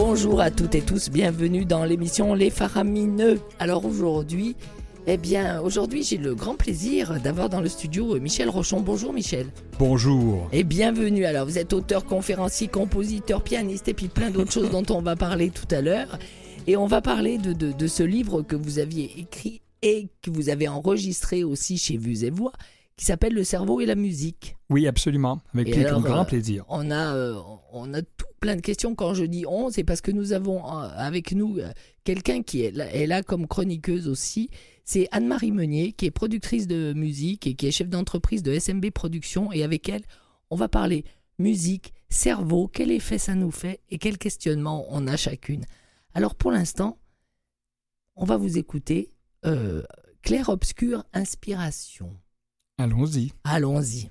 Bonjour à toutes et tous, bienvenue dans l'émission Les Faramineux. Alors aujourd'hui, eh bien, aujourd'hui, j'ai le grand plaisir d'avoir dans le studio Michel Rochon. Bonjour Michel. Bonjour. Et bienvenue. Alors, vous êtes auteur, conférencier, compositeur, pianiste et puis plein d'autres choses dont on va parler tout à l'heure. Et on va parler de, de, ce livre que vous aviez écrit et que vous avez enregistré aussi chez Vues et Voix, qui s'appelle Le cerveau et la musique. Oui, absolument, avec grand plaisir. On a, euh, on a tout plein de questions. Quand je dis on, c'est parce que nous avons euh, avec nous euh, quelqu'un qui est là, est là comme chroniqueuse aussi. C'est Anne-Marie Meunier, qui est productrice de musique et qui est chef d'entreprise de SMB Productions. Et avec elle, on va parler musique, cerveau, quel effet ça nous fait et quel questionnement on a chacune. Alors pour l'instant, on va vous écouter Claire Obscure Inspiration. Allons-y. Allons-y.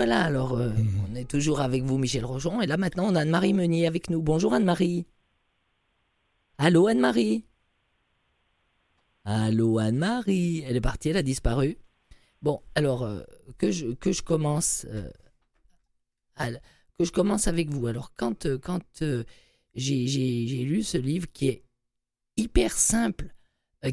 Voilà, alors euh, mhm. on est toujours avec vous, Michel Rochon. Et là maintenant, on a Anne-Marie Meunier avec nous. Bonjour Anne-Marie. Allô Anne-Marie Allô Anne-Marie Elle est partie, elle a disparu. Bon, alors euh, que, je, que je commence euh, que je commence avec vous. Alors quand, quand j'ai lu ce livre qui est hyper simple,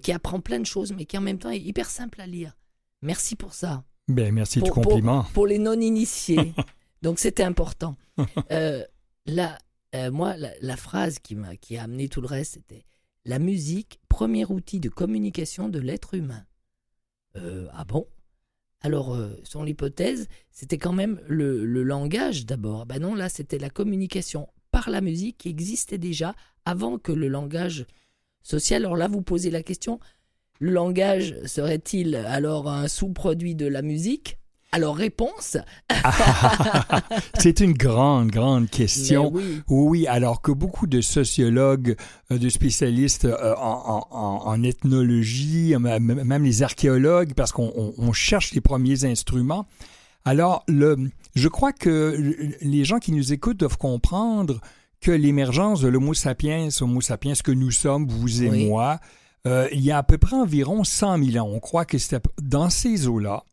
qui apprend plein de choses, mais qui en même temps est hyper simple à lire. Merci pour ça. Ben, merci du compliment. Pour, les non-initiés. Donc c'était important. Euh, là, euh, moi, la, phrase qui m'a qui a amené tout le reste, c'était la musique, premier outil de communication de l'être humain. Euh, ah bon? Alors, son l'hypothèse, c'était quand même le, le langage d'abord. Ben non, là, c'était la communication par la musique qui existait déjà avant que le langage social. Alors là, vous posez la question, le langage serait-il alors un sous-produit de la musique? Alors, réponse C'est une grande, grande question. Oui. oui. alors que beaucoup de sociologues, euh, de spécialistes euh, en, ethnologie, même les archéologues, parce qu'on cherche les premiers instruments. Alors, le, je crois que les gens qui nous écoutent doivent comprendre que l'émergence de l'Homo sapiens, Homo sapiens que nous sommes, vous et moi, euh, il y a à peu près environ 100 000 ans. On croit que c'était dans ces eaux-là.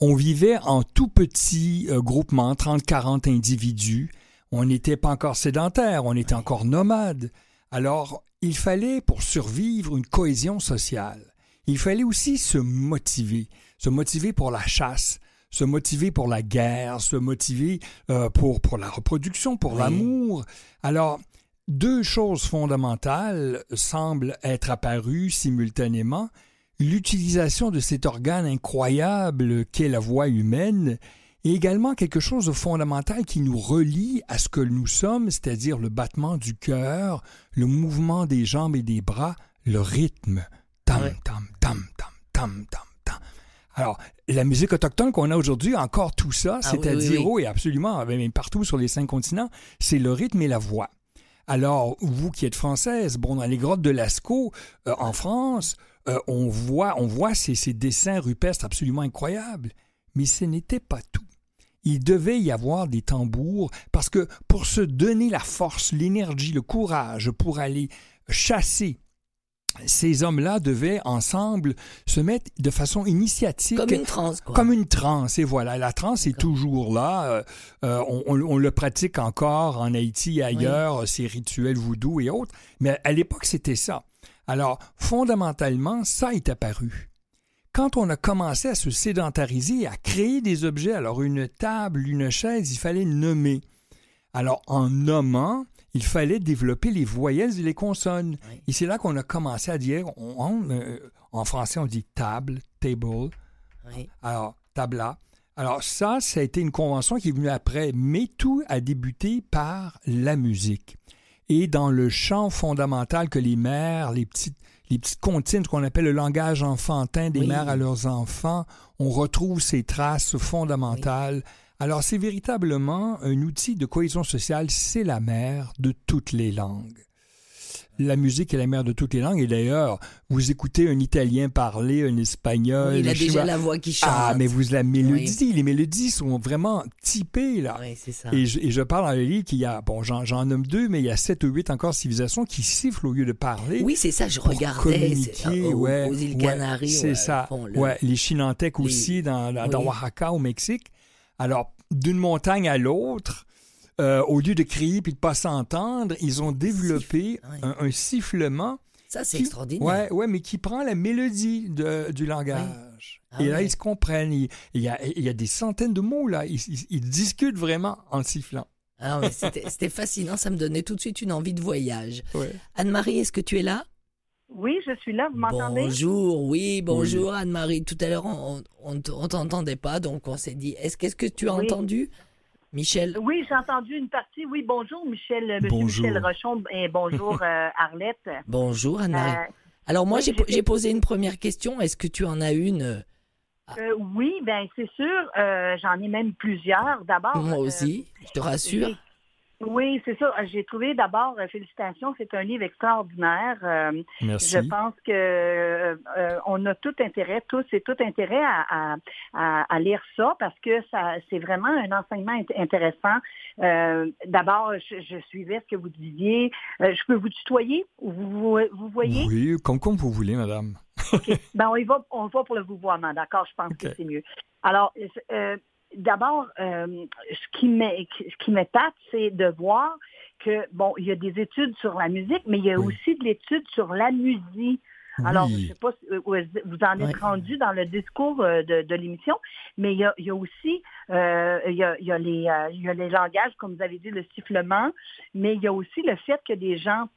On vivait en tout petit euh, groupement, 30-40 individus. On n'était pas encore sédentaire, on était encore nomade. Alors, il fallait, pour survivre, une cohésion sociale. Il fallait aussi se motiver, se motiver pour la chasse, se motiver pour la guerre, se motiver euh, pour, pour la reproduction, pour l'amour. Alors, deux choses fondamentales semblent être apparues simultanément. L'utilisation de cet organe incroyable qu'est la voix humaine et également quelque chose de fondamental qui nous relie à ce que nous sommes, c'est-à-dire le battement du cœur, le mouvement des jambes et des bras, le rythme. Tam, tam, tam, tam, tam, tam. Alors, la musique autochtone qu'on a aujourd'hui, encore tout ça, ah c'est-à-dire, oui, absolument, même partout sur les cinq continents, c'est le rythme et la voix. Alors, vous qui êtes française, bon, dans les grottes de Lascaux, euh, en France, euh, on voit, on voit ces, ces, dessins rupestres absolument incroyables. Mais ce n'était pas tout. Il devait y avoir des tambours parce que pour se donner la force, l'énergie, le courage pour aller chasser ces hommes-là devaient ensemble se mettre de façon initiatique. Comme une transe, quoi. Comme une transe, et voilà. La transe est toujours là. Euh, euh, on, le pratique encore en Haïti et ailleurs, ces rituels voodoo et autres. Mais à l'époque, c'était ça. Alors, fondamentalement, ça est apparu. Quand on a commencé à se sédentariser, à créer des objets, alors une table, une chaise, il fallait nommer. Alors, en nommant, il fallait développer les voyelles et les consonnes. Et c'est là qu'on a commencé à dire, euh, en français, on dit table, table. Alors, tabla. Alors ça, ça a été une convention qui est venue après, mais tout a débuté par la musique. Et dans le chant fondamental que les mères, les petites, les petites comptines, ce qu'on appelle le langage enfantin des mères à leurs enfants, on retrouve ces traces fondamentales alors c'est véritablement un outil de cohésion sociale, c'est la mère de toutes les langues. La musique est la mère de toutes les langues. Et d'ailleurs, vous écoutez un Italien parler, un Espagnol. il a déjà la voix qui chante. Ah, mais vous la mélodie, les mélodies sont vraiment typées là. Oui, c'est ça. Et je, parle dans le livre qu'il y a, bon, j'en nomme deux, mais il y a sept ou huit encore civilisations qui sifflent au lieu de parler. Oui, c'est ça. Je regardais communiquer, ouais, aux îles Canaries. c'est ça. Ouais, les Chinantèques aussi dans, dans Oaxaca au Mexique. Alors, d'une montagne à l'autre, euh, au lieu de crier puis de pas s'entendre, ils ont développé un, sifflement. Ça, c'est extraordinaire. Ouais, ouais, mais qui prend la mélodie du langage. Ah et là, ils se comprennent. Il, y a, il, y a, des centaines de mots, là. Ils, discutent vraiment en sifflant. Ah c'était fascinant. Ça me donnait tout de suite une envie de voyage. Anne-Marie, est-ce que tu es là? Oui, je suis là, vous m'entendez? Bonjour, oui, bonjour Anne-Marie. Tout à l'heure, on ne t'entendait pas, donc on s'est dit, est-ce qu'est-ce que tu as entendu Michel? Oui, j'ai entendu une partie. Oui, bonjour Michel, euh, Monsieur Michel Rochon et bonjour euh, Arlette. Bonjour Anne-Marie. Euh, Alors moi, j'ai posé une première question. Est-ce que tu en as une Oui, ben c'est sûr. J'en ai même plusieurs. D'abord. Moi aussi, je te rassure. Oui, c'est ça. J'ai trouvé d'abord, euh, félicitations, c'est un livre extraordinaire. Euh, Merci. Je pense que euh, on a tout intérêt, tous et tout intérêt à, à, à, lire ça parce que ça, c'est vraiment un enseignement intéressant. d'abord, je, suivais ce que vous disiez. je peux vous tutoyer ou vous, vous, voyez? Oui, comme, comme vous voulez, madame. ben, on y va, on va pour le vouvoiement, d'accord? Je pense que c'est mieux. Alors, d'abord, euh, ce qui m'épate, c'est de voir que, bon, il y a des études sur la musique, mais il y a aussi de l'étude sur la musique. Alors, je ne sais pas si euh, vous en êtes rendu dans le discours euh, de, l'émission, mais il y a, aussi il, y a, les, il y a les langages, comme vous avez dit, le sifflement, mais il y a aussi le fait que des gens,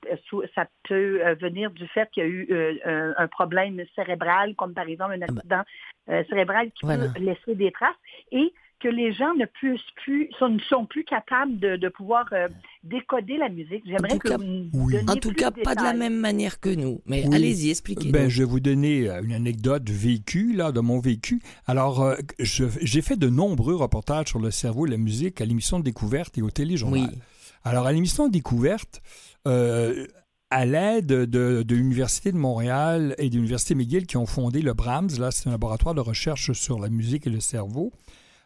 ça peut venir du fait qu'il y a eu un problème cérébral, comme par exemple un ah ben. accident cérébral qui peut laisser des traces, et que les gens ne puissent plus, sont, ne sont plus capables de, pouvoir euh, décoder la musique. J'aimerais que vous oui. En tout cas, pas de la même manière que nous. Mais allez-y, expliquez-nous. Ben, je vais vous donner euh, une anecdote vécue, là, de mon vécu. Alors, euh, j'ai fait de nombreux reportages sur le cerveau et la musique à l'émission de Découverte et au téléjournal. Oui. Alors, à l'émission de Découverte, euh, à l'aide de, l'Université de Montréal et de l'Université McGill qui ont fondé le BRAMS, là, c'est un laboratoire de recherche sur la musique et le cerveau.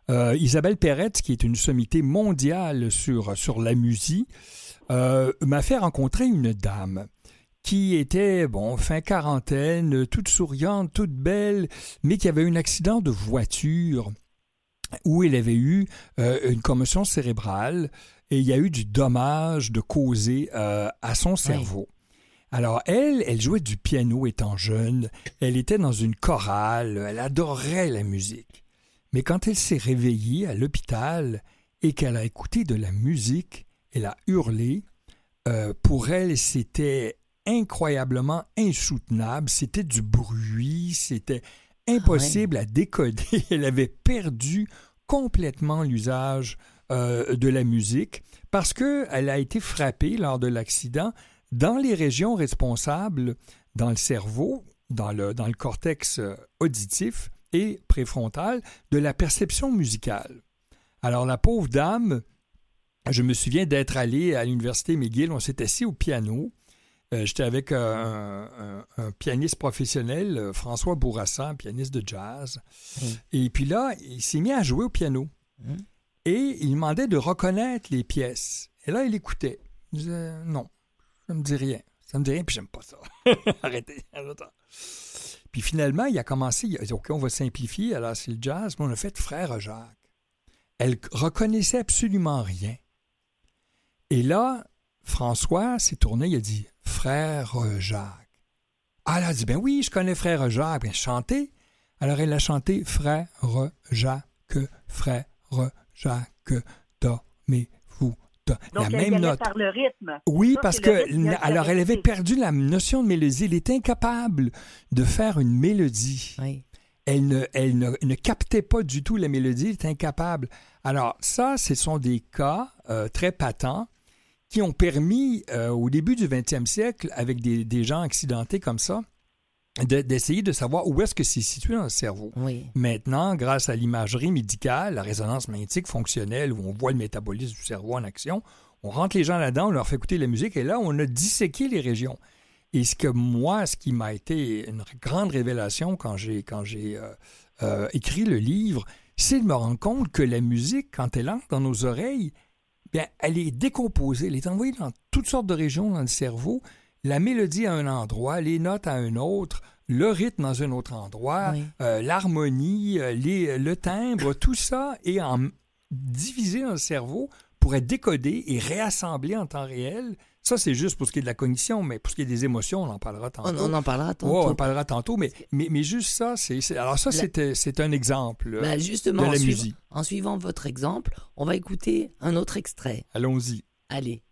Euh, Isabelle Perrette, qui est une sommité mondiale sur, sur la musique, euh, m'a fait rencontrer une dame qui était, bon, fin quarantaine, toute souriante, toute belle, mais qui avait eu un accident de voiture où elle avait eu euh, une commotion cérébrale et il y a eu du dommage de causer à son cerveau. Alors, elle, elle jouait du piano étant jeune, elle était dans une chorale, elle adorait la musique. Mais quand elle s'est réveillée à l'hôpital et qu'elle a écouté de la musique, elle a hurlé. Euh, pour elle, c'était incroyablement insoutenable, c'était du bruit, c'était impossible à décoder. Elle avait perdu complètement l'usage euh, de la musique parce qu'elle a été frappée lors de l'accident dans les régions responsables dans le cerveau, dans le, dans le cortex euh, auditif et préfrontal, de la perception musicale. Alors la pauvre dame, je me souviens d'être allé à l'université McGill, on s'est assis au piano. Euh, j'étais avec un, pianiste professionnel, euh, François Bourassa, un pianiste de jazz. Mmh. Et puis là, il s'est mis à jouer au piano. Mmh. Et il demandait de reconnaître les pièces. Et là, il écoutait. Il disait non. Ça me dit rien. Ça me dit rien, puis j'aime pas ça. Arrêtez. Puis finalement, il a commencé, il a dit, OK, on va simplifier, alors c'est le jazz, mais on a fait Frère Jacques. Elle reconnaissait absolument rien. Et là, François s'est tourné, il a dit, Frère Jacques. Ah, elle a dit, ben oui, je connais Frère Jacques. Bien, chanter. Alors elle a chanté Frère Jacques, Frère Jacques, Mi, donc, la même note. Par le rythme. Oui, parce que, alors elle avait perdu la notion de mélodie. Elle était incapable de faire une mélodie. Elle, ne, elle ne, captait pas du tout la mélodie, elle était incapable. Alors ça, ce sont des cas euh, très patents qui ont permis, euh, au début du 20e siècle, avec des, des gens accidentés comme ça, d'essayer de, savoir où est-ce que c'est situé dans le cerveau. Maintenant, grâce à l'imagerie médicale, la résonance magnétique fonctionnelle, où on voit le métabolisme du cerveau en action, on rentre les gens là-dedans, on leur fait écouter la musique, et là, on a disséqué les régions. Et ce que moi, ce qui m'a été une grande révélation quand j'ai quand j'ai euh, euh, écrit le livre, c'est de me rendre compte que la musique, quand elle entre dans nos oreilles, bien, elle est décomposée, elle est envoyée dans toutes sortes de régions dans le cerveau, la mélodie à un endroit, les notes à un autre, le rythme dans un autre endroit, euh, l'harmonie, euh, le timbre, tout ça est en, divisé dans le cerveau pour être décodé et réassemblé en temps réel. Ça, c'est juste pour ce qui est de la cognition, mais pour ce qui est des émotions, on en parlera tantôt. On, en parlera tantôt. on en parlera tantôt, mais, mais, juste ça, c'est. Alors, ça, c'est un exemple ben, justement, de la musique. En suivant votre exemple, on va écouter un autre extrait. Allons-y. Allez.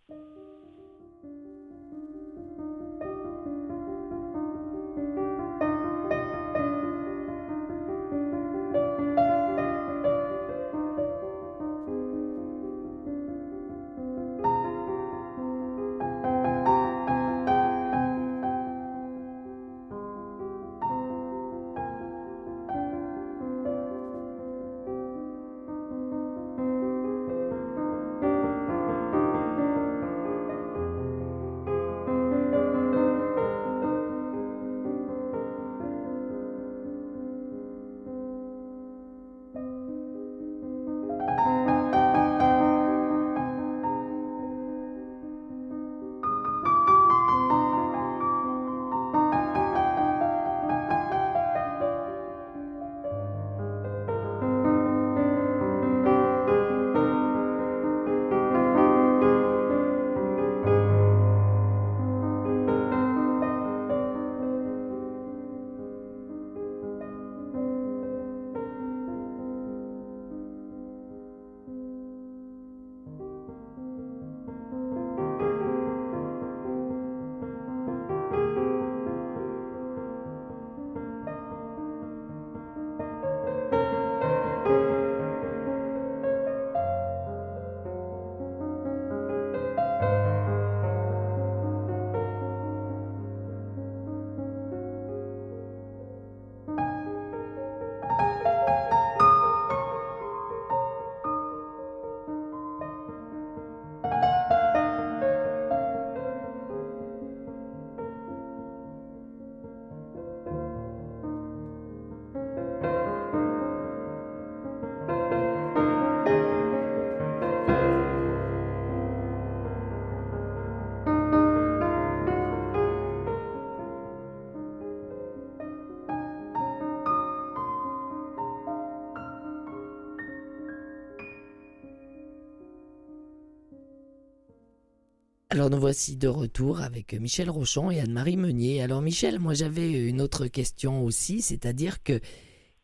Alors nous voici de retour avec Michel Rochon et Anne-Marie Meunier. Alors Michel, moi j'avais une autre question aussi, c'est-à-dire que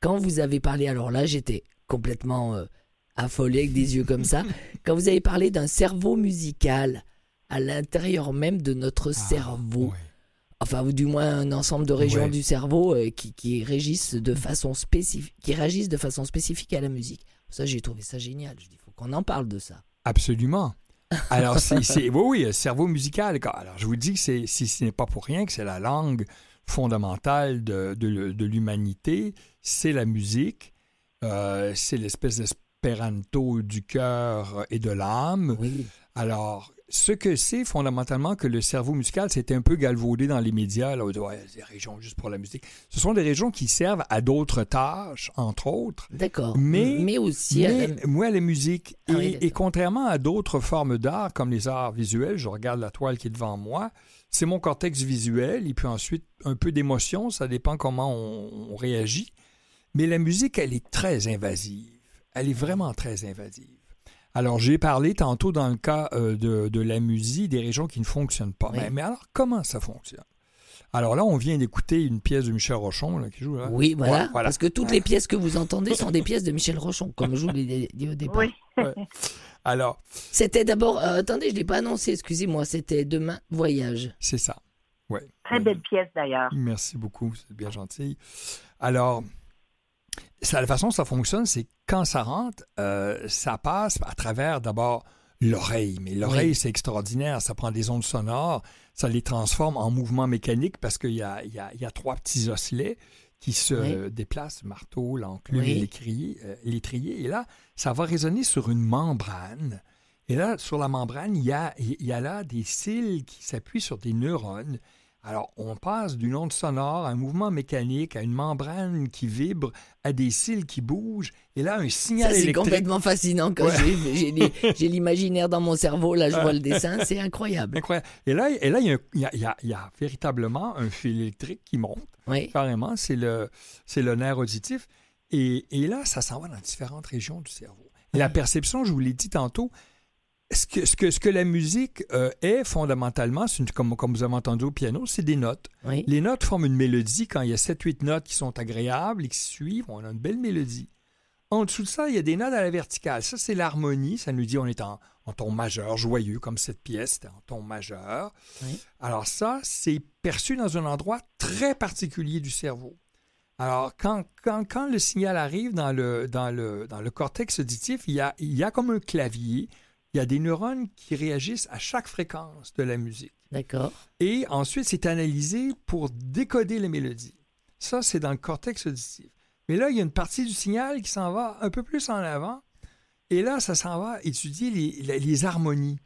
quand vous avez parlé, alors là j'étais complètement euh, affolé avec des yeux comme ça, quand vous avez parlé d'un cerveau musical à l'intérieur même de notre ah, cerveau, enfin ou du moins un ensemble de régions du cerveau euh, qui, régissent de façon spécifique, qui réagissent de façon spécifique à la musique. Ça j'ai trouvé ça génial. Je dis, il faut qu'on en parle de ça. Absolument. Alors, c'est, oui, oui, cerveau musical. Alors, je vous dis que c'est, si ce n'est pas pour rien que c'est la langue fondamentale de, de, l'humanité, c'est la musique, euh, c'est l'espèce d'espéranto du cœur et de l'âme. Oui. Alors, ce que c'est fondamentalement que le cerveau musical s'est un peu galvaudé dans les médias, là, ouais, des régions juste pour la musique. Ce sont des régions qui servent à d'autres tâches, entre autres. D'accord. Mais, mais aussi à la... moi, la musique. Ah et, contrairement à d'autres formes d'art, comme les arts visuels, je regarde la toile qui est devant moi, c'est mon cortex visuel, et puis ensuite un peu d'émotion, ça dépend comment on réagit. Mais la musique, elle est très invasive. Elle est vraiment très invasive. Alors, j'ai parlé tantôt dans le cas euh, de, la musique des régions qui ne fonctionnent pas. Mais, alors, comment ça fonctionne? Alors là, on vient d'écouter une pièce de Michel Rochon qui joue là. Oui, voilà, Parce que toutes les pièces que vous entendez sont des pièces de Michel Rochon, comme je vous l'ai dit au départ. Oui. Alors. C'était d'abord. Euh, attendez, je ne l'ai pas annoncé, excusez-moi. C'était Demain Voyage. C'est ça. Ouais. Très belle pièce d'ailleurs. Merci beaucoup, c'est bien gentil. Alors, ça, la façon dont ça fonctionne, c'est quand ça rentre, euh, ça passe à travers d'abord l'oreille. Mais l'oreille, c'est extraordinaire. Ça prend des ondes sonores, ça les transforme en mouvements mécaniques parce qu'il y a, y, a, y a, trois petits osselets qui se déplacent, marteau, l'enclume et euh, l'étrier. Et là, ça va résonner sur une membrane. Et là, sur la membrane, il y a, il y a là des cils qui s'appuient sur des neurones alors, on passe d'une onde sonore à un mouvement mécanique, à une membrane qui vibre, à des cils qui bougent, et là, un signal électrique. C'est complètement fascinant quand j'ai l'imaginaire dans mon cerveau, là, je vois le dessin, c'est incroyable. Incroyable. Et là, et là il, y a, y a, véritablement un fil électrique qui monte. Oui. Carrément, c'est le, le nerf auditif. Et, et là, ça s'en va dans différentes régions du cerveau. Et la perception, je vous l'ai dit tantôt, ce que, ce que, ce que la musique euh, est fondamentalement, une, comme, comme vous avez entendu au piano, c'est des notes. Les notes forment une mélodie. Quand il y a 7-8 notes qui sont agréables et qui suivent, on a une belle mélodie. En dessous de ça, il y a des notes à la verticale. Ça, c'est l'harmonie. Ça nous dit on est en, ton majeur, joyeux, comme cette pièce, en ton majeur. Alors ça, c'est perçu dans un endroit très particulier du cerveau. Alors, quand, quand, quand le signal arrive dans le, dans le, dans le cortex auditif, il y, a, il y a comme un clavier il y a des neurones qui réagissent à chaque fréquence de la musique. D'accord. Et ensuite, c'est analysé pour décoder les mélodies. Ça, c'est dans le cortex auditif. Mais là, il y a une partie du signal qui s'en va un peu plus en avant. Et là, ça s'en va étudier les, les, harmonies.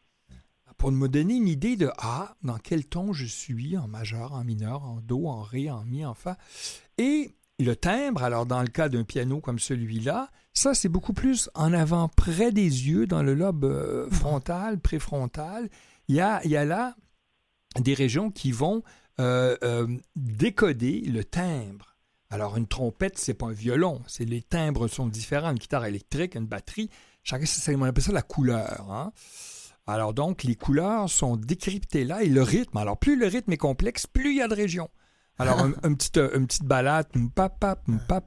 Pour me donner une idée de Ah, dans quel ton je suis, en majeur, en mineur, en do, en ré, en mi, en fa. Et le timbre, alors dans le cas d'un piano comme celui-là, ça c'est beaucoup plus en avant, près des yeux, dans le lobe euh, frontal, préfrontal. Il y a, il là des régions qui vont euh, euh, décoder le timbre. Alors une trompette, c'est pas un violon, c'est les timbres sont différents. Une guitare électrique, une batterie, chacun, on appelle ça la couleur. Hein. Alors donc, les couleurs sont décryptées là et le rythme. Alors plus le rythme est complexe, plus il y a de régions. Alors, un, une petite balade, pap,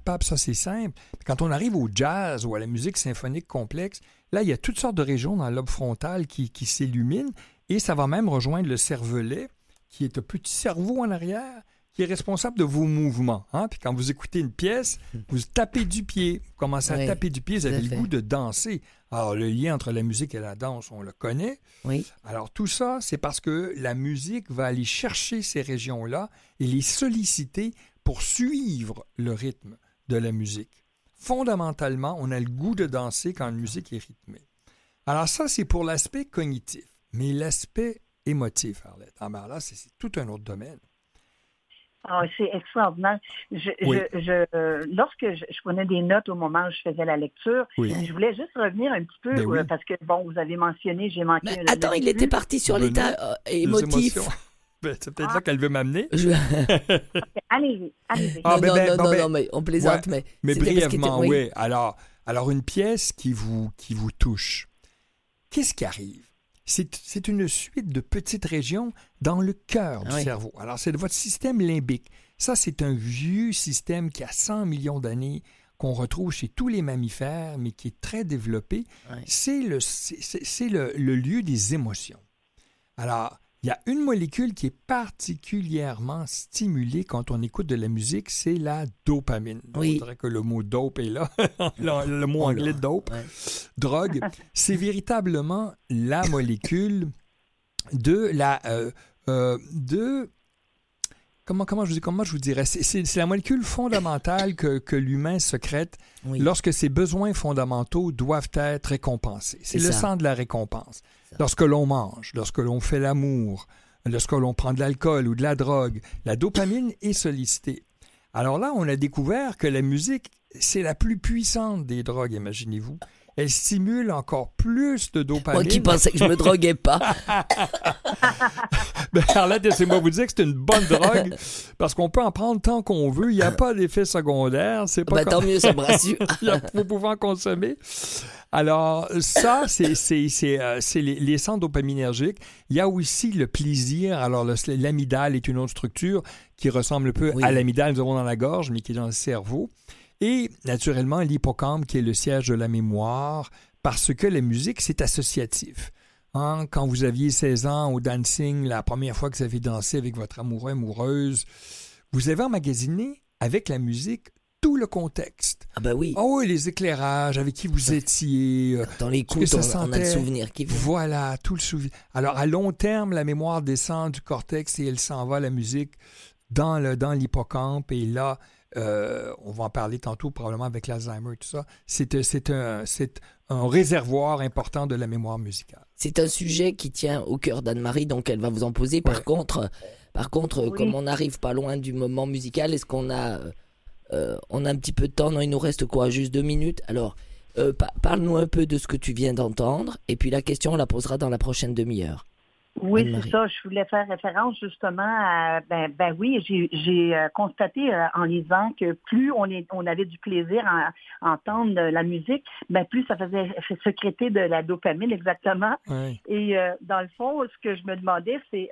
pap, ça c'est simple. Quand on arrive au jazz ou à la musique symphonique complexe, là, il y a toutes sortes de régions dans le lobe frontal qui, qui s'illuminent et ça va même rejoindre le cervelet, qui est un petit cerveau en arrière, qui est responsable de vos mouvements. Hein? Puis quand vous écoutez une pièce, vous tapez du pied, vous commencez à taper du pied, vous avez le goût de danser. Alors, le lien entre la musique et la danse, on le connaît. Oui. Alors, tout ça, c'est parce que la musique va aller chercher ces régions-là et les solliciter pour suivre le rythme de la musique. Fondamentalement, on a le goût de danser quand la musique est rythmée. Alors, ça, c'est pour l'aspect cognitif. Mais l'aspect émotif, Arlette, ah ben là, c'est tout un autre domaine. Ah, c'est extraordinaire. Je, je, lorsque je, prenais des notes au moment où je faisais la lecture, je voulais juste revenir un petit peu ben euh, parce que, bon, vous avez mentionné, j'ai manqué. Mais attends, il était parti sur l'état euh, émotif. Ben, c'est peut-être là qu'elle veut m'amener. Allez-y, allez-y. Ah, non, non, non, non, mais on plaisante, mais. Mais brièvement, oui. oui. Alors, alors, une pièce qui vous, qui vous touche, qu'est-ce qui arrive? C'est une suite de petites régions dans le cœur du cerveau. Alors, c'est votre système limbique. Ça, c'est un vieux système qui a 100 millions d'années qu'on retrouve chez tous les mammifères, mais qui est très développé. C'est le, le, lieu des émotions. Alors, il y a une molécule qui est particulièrement stimulée quand on écoute de la musique, c'est la dopamine. Oui. On dirait que le mot dope est là, le, mot anglais dope, drogue. C'est véritablement la molécule de la euh, euh, de comment, comment, je, comment je vous dirais, c'est la molécule fondamentale que, que l'humain secrète lorsque ses besoins fondamentaux doivent être récompensés. C'est le sang de la récompense. Lorsque l'on mange, lorsque l'on fait l'amour, lorsque l'on prend de l'alcool ou de la drogue, la dopamine est sollicitée. Alors là, on a découvert que la musique, c'est la plus puissante des drogues, imaginez-vous elle stimule encore plus de dopamine. Moi qui pensais que je me droguais pas. ben, Arlette, laissez-moi vous dire que c'est une bonne drogue parce qu'on peut en prendre tant qu'on veut. Il n'y a pas d'effet secondaire. C'est pas ben, Tant mieux, ça me rassure. Vous pouvez en consommer. Alors, ça, c'est euh, les, les, centres dopaminergiques. Il y a aussi le plaisir. Alors, l'amidale est une autre structure qui ressemble un peu à l'amidale nous avons dans la gorge, mais qui est dans le cerveau. Et naturellement, l'hippocampe qui est le siège de la mémoire, parce que la musique, c'est associatif. Hein, quand vous aviez 16 ans au dancing, la première fois que vous avez dansé avec votre amoureux, amoureuse, vous avez emmagasiné avec la musique tout le contexte. Ah ben oui. Oh oui, les éclairages, avec qui vous étiez. Euh, Dans les coups, on, a le souvenir qui vient. Voilà, tout le souvenir. Alors, à long terme, la mémoire descend du cortex et elle s'en va, la musique, dans l'hippocampe. Dans et là, euh, on va en parler tantôt probablement avec l'Alzheimer et tout ça, c'est un, un réservoir important de la mémoire musicale. C'est un sujet qui tient au cœur d'Anne-Marie, donc elle va vous en poser. Par contre, par contre comme on n'arrive pas loin du moment musical, est-ce qu'on a, euh, on a un petit peu de temps? Non, il nous reste quoi? Juste deux minutes? Alors, euh, parle-nous un peu de ce que tu viens d'entendre, et puis la question, on la posera dans la prochaine demi-heure. Oui, c'est ça. Je voulais faire référence justement à, ben, ben oui, j'ai euh, constaté euh, en lisant que plus on, est, on avait du plaisir à, entendre la musique, ben plus ça faisait sécréter de la dopamine exactement. Et euh, dans le fond, ce que je me demandais, c'est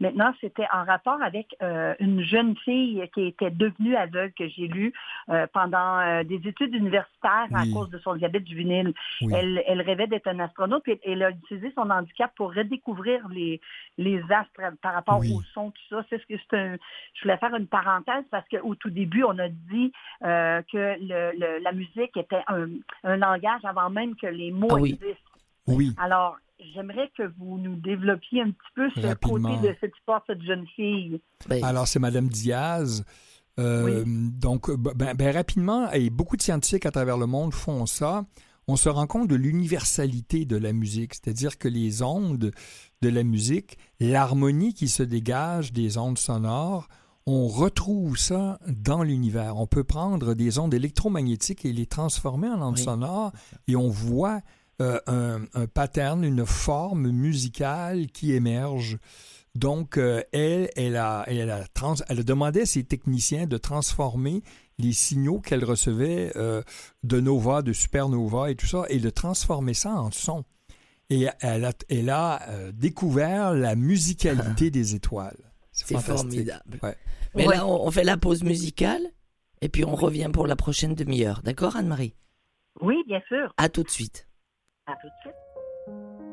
maintenant, c'était en rapport avec une jeune fille qui était devenue aveugle que j'ai lu pendant des études universitaires à cause de son diabète juvénile. Elle, elle rêvait d'être un astronaute et elle a utilisé son handicap pour redécouvrir les, les astres par rapport au son, tout ça. C'est ce que c'est Je voulais faire une parenthèse parce qu'au tout début, on a dit euh, que le, la musique était un, un, langage avant même que les mots ah existent. Oui. Alors, j'aimerais que vous nous développiez un petit peu ce côté de cette histoire cette jeune fille. Ben, Alors, c'est Madame Diaz. Euh, donc, ben, ben, rapidement, et beaucoup de scientifiques à travers le monde font ça on se rend compte de l'universalité de la musique, c'est-à-dire que les ondes de la musique, l'harmonie qui se dégage des ondes sonores, on retrouve ça dans l'univers. On peut prendre des ondes électromagnétiques et les transformer en ondes sonores et on voit euh, un, pattern, une forme musicale qui émerge. Donc, euh, elle, elle a, elle, a elle a demandé à ses techniciens de transformer les signaux qu'elle recevait euh, de nova, de supernova et tout ça, et de transformer ça en son. Et elle a, elle a euh, découvert la musicalité des étoiles. C'est formidable. Mais là, on, fait la pause musicale et puis on revient pour la prochaine demi-heure. D'accord, Anne-Marie? Oui, bien sûr. À tout de suite. À tout de suite.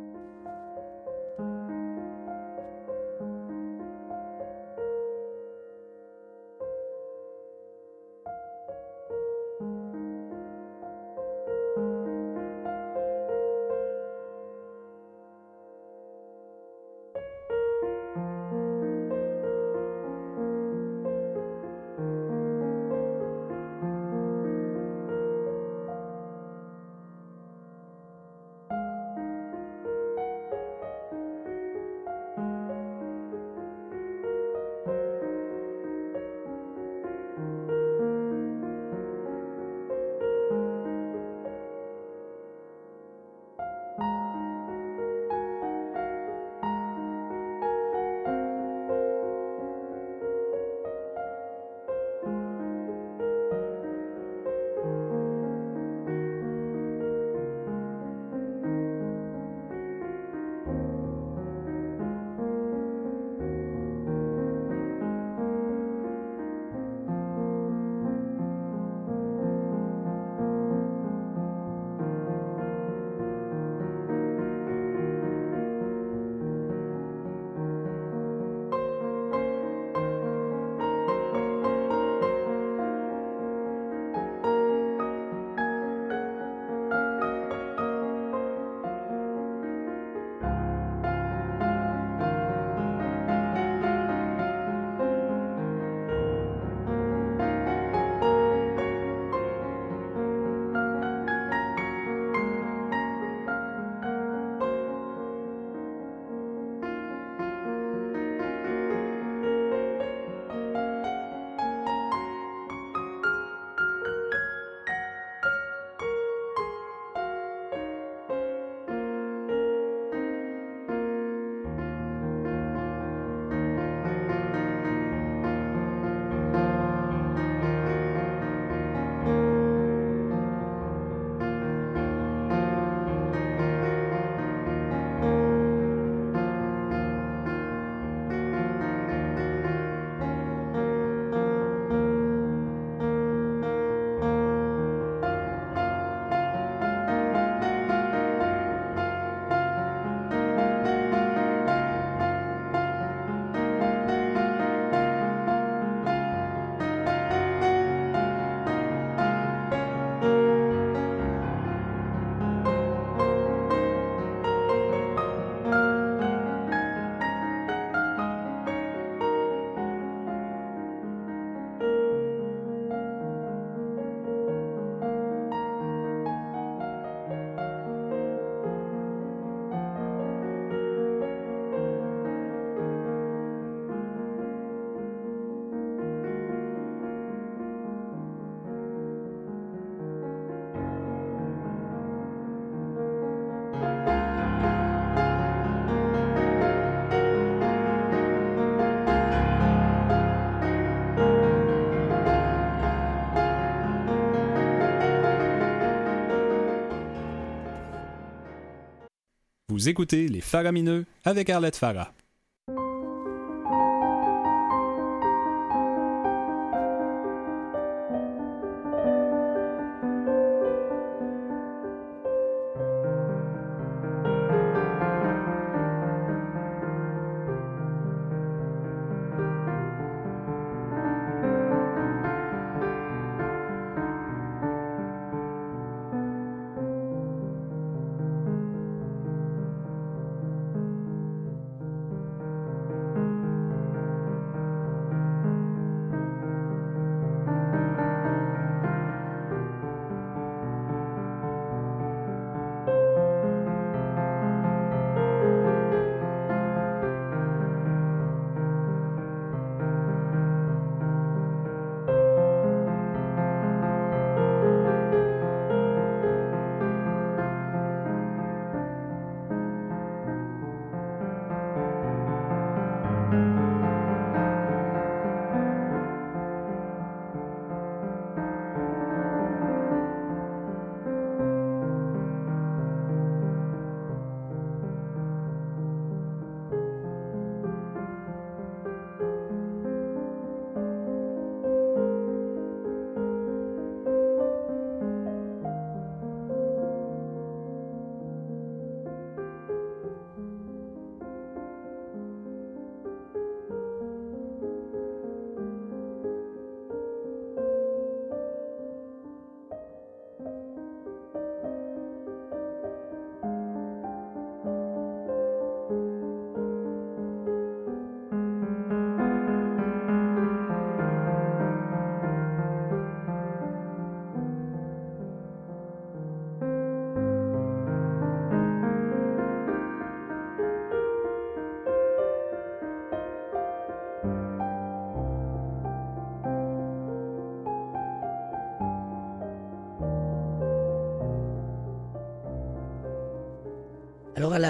Vous écoutez Les Faramineux avec Arlette Farah.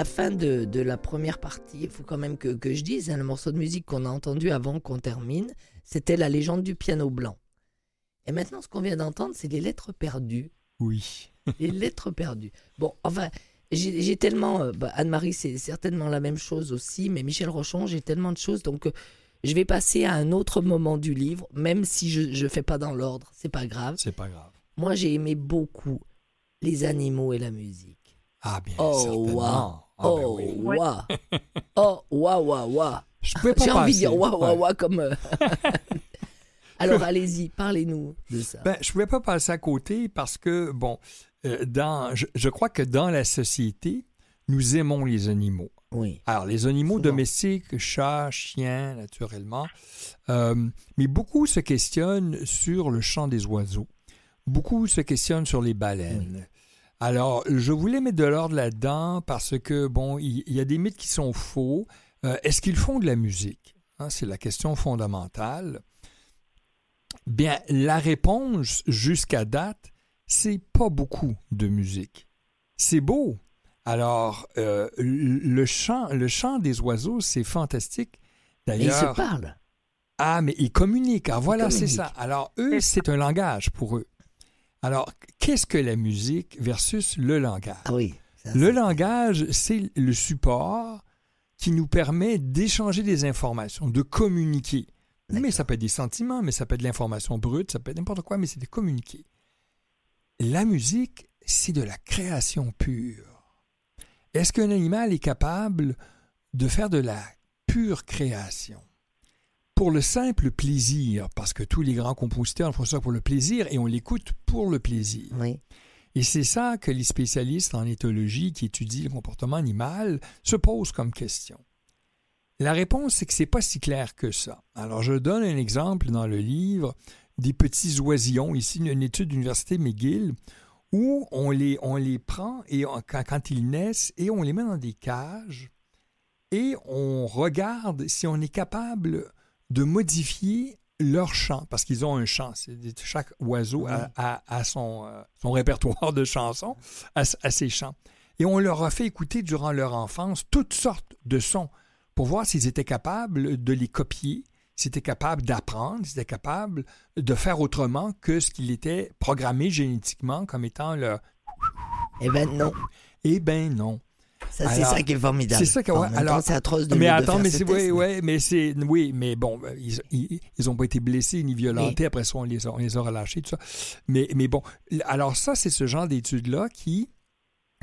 La fin de, la première partie, il faut quand même que, je dise, hein, le morceau de musique qu'on a entendu avant qu'on termine, c'était la légende du piano blanc. Et maintenant, ce qu'on vient d'entendre, c'est les lettres perdues. Oui. les lettres perdues. Bon, enfin, j'ai tellement... Euh, bah, Anne-Marie, c'est certainement la même chose aussi, mais Michel Rochon, j'ai tellement de choses, donc euh, je vais passer à un autre moment du livre, même si je ne fais pas dans l'ordre, c'est pas grave. C'est pas grave. Moi, j'ai aimé beaucoup les animaux et la musique. Ah, bien, oh, certainement. Ah, ben oh, waouh. Oh, waouh, waouh, waouh. J'ai envie de dire waouh, waouh, waouh comme. Euh, Alors, allez-y, parlez-nous de ça. Ben, je ne pouvais pas passer à côté parce que, bon, euh, dans, je, crois que dans la société, nous aimons les animaux. Oui. Alors, les animaux domestiques, chats, chiens, naturellement, euh, mais beaucoup se questionnent sur le chant des oiseaux. Beaucoup se questionnent sur les baleines. Alors, je voulais mettre de l'ordre là-dedans parce que, bon, il y, a des mythes qui sont faux. Euh, est-ce qu'ils font de la musique? Hein, c'est la question fondamentale. Bien, la réponse jusqu'à date, c'est pas beaucoup de musique. C'est beau. Alors, euh, le, chant, le chant des oiseaux, c'est fantastique. D'ailleurs. Ils se parlent. Ah, mais ils communiquent. Ah, voilà, c'est ça. Alors, eux, c'est un langage pour eux. Alors, qu'est-ce que la musique versus le langage? Ah oui. le langage, c'est le support qui nous permet d'échanger des informations, de communiquer. Mais ça peut être des sentiments, mais ça peut être de l'information brute, ça peut être n'importe quoi, mais c'est de communiquer. La musique, c'est de la création pure. Est-ce qu'un animal est capable de faire de la pure création? Pour le simple plaisir, parce que tous les grands compositeurs font ça pour le plaisir et on l'écoute pour le plaisir. Et c'est ça que les spécialistes en éthologie qui étudient le comportement animal se posent comme question. La réponse, c'est que c'est pas si clair que ça. Alors, je donne un exemple dans le livre des petits oisillons, ici une étude de l'Université McGill, où on les, on les prend et quand, quand, ils naissent et on les met dans des cages et on regarde si on est capable de modifier leur chant, parce qu'ils ont un chant. Chaque oiseau a, son, euh, son, répertoire de chansons, a, ses chants. Et on leur a fait écouter durant leur enfance toutes sortes de sons pour voir s'ils étaient capables de les copier, s'ils étaient capables d'apprendre, s'ils étaient capables de faire autrement que ce qu'il était programmé génétiquement comme étant le... Eh ben non. Eh ben non. Ça, c'est ça qui est formidable. C'est ça qui alors c'est atroce de Mais attends, mais c'est oui, ouais, mais c'est oui, mais bon, ils, ils, ont pas été blessés ni violentés. Après ça, on les a, on les a relâchés, tout ça. Mais mais bon, alors ça, c'est ce genre d'études là qui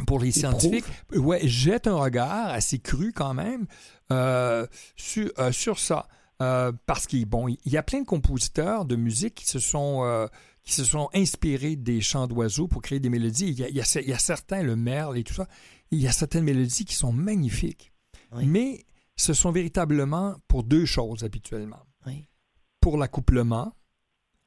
pour les scientifiques, ouais, jette un regard assez cru quand même euh, sur, euh, sur ça. Euh, parce qu'il bon, il y a plein de compositeurs de musique qui se sont qui se sont inspirés des chants d'oiseaux pour créer des mélodies. Il y, a, il, y a, certains, le merle et tout ça, il y a certaines mélodies qui sont magnifiques. Mais ce sont véritablement pour deux choses habituellement. Pour l'accouplement.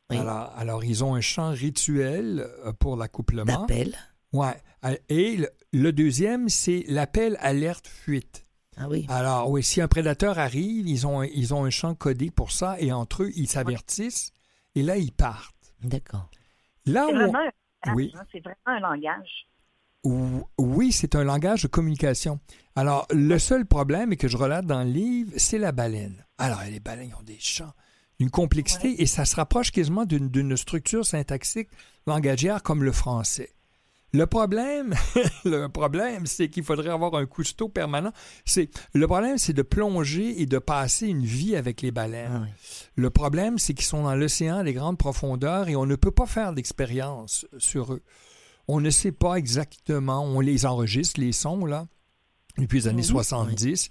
Alors, alors, ils ont un chant rituel pour l'accouplement. D'appel. Ouais. Et le, deuxième, c'est l'appel alerte fuite. Ah oui. Alors, oui, si un prédateur arrive, ils ont, ils ont un champ codé pour ça et entre eux, ils s'avertissent et là, ils partent. D'accord. Là c'est vraiment, oui. Hein, c'est vraiment un langage. Oui, c'est un langage de communication. Alors, le seul problème, et que je relate dans le livre, c'est la baleine. Alors, les baleines ont des chants, une complexité, et ça se rapproche quasiment d'une structure syntaxique langagière comme le français. Le problème, le problème, c'est qu'il faudrait avoir un cousteau permanent. C'est le problème, c'est de plonger et de passer une vie avec les baleines. Ah le problème, c'est qu'ils sont dans l'océan, des grandes profondeurs, et on ne peut pas faire d'expérience sur eux. On ne sait pas exactement. On les enregistre les sons là depuis les années 70.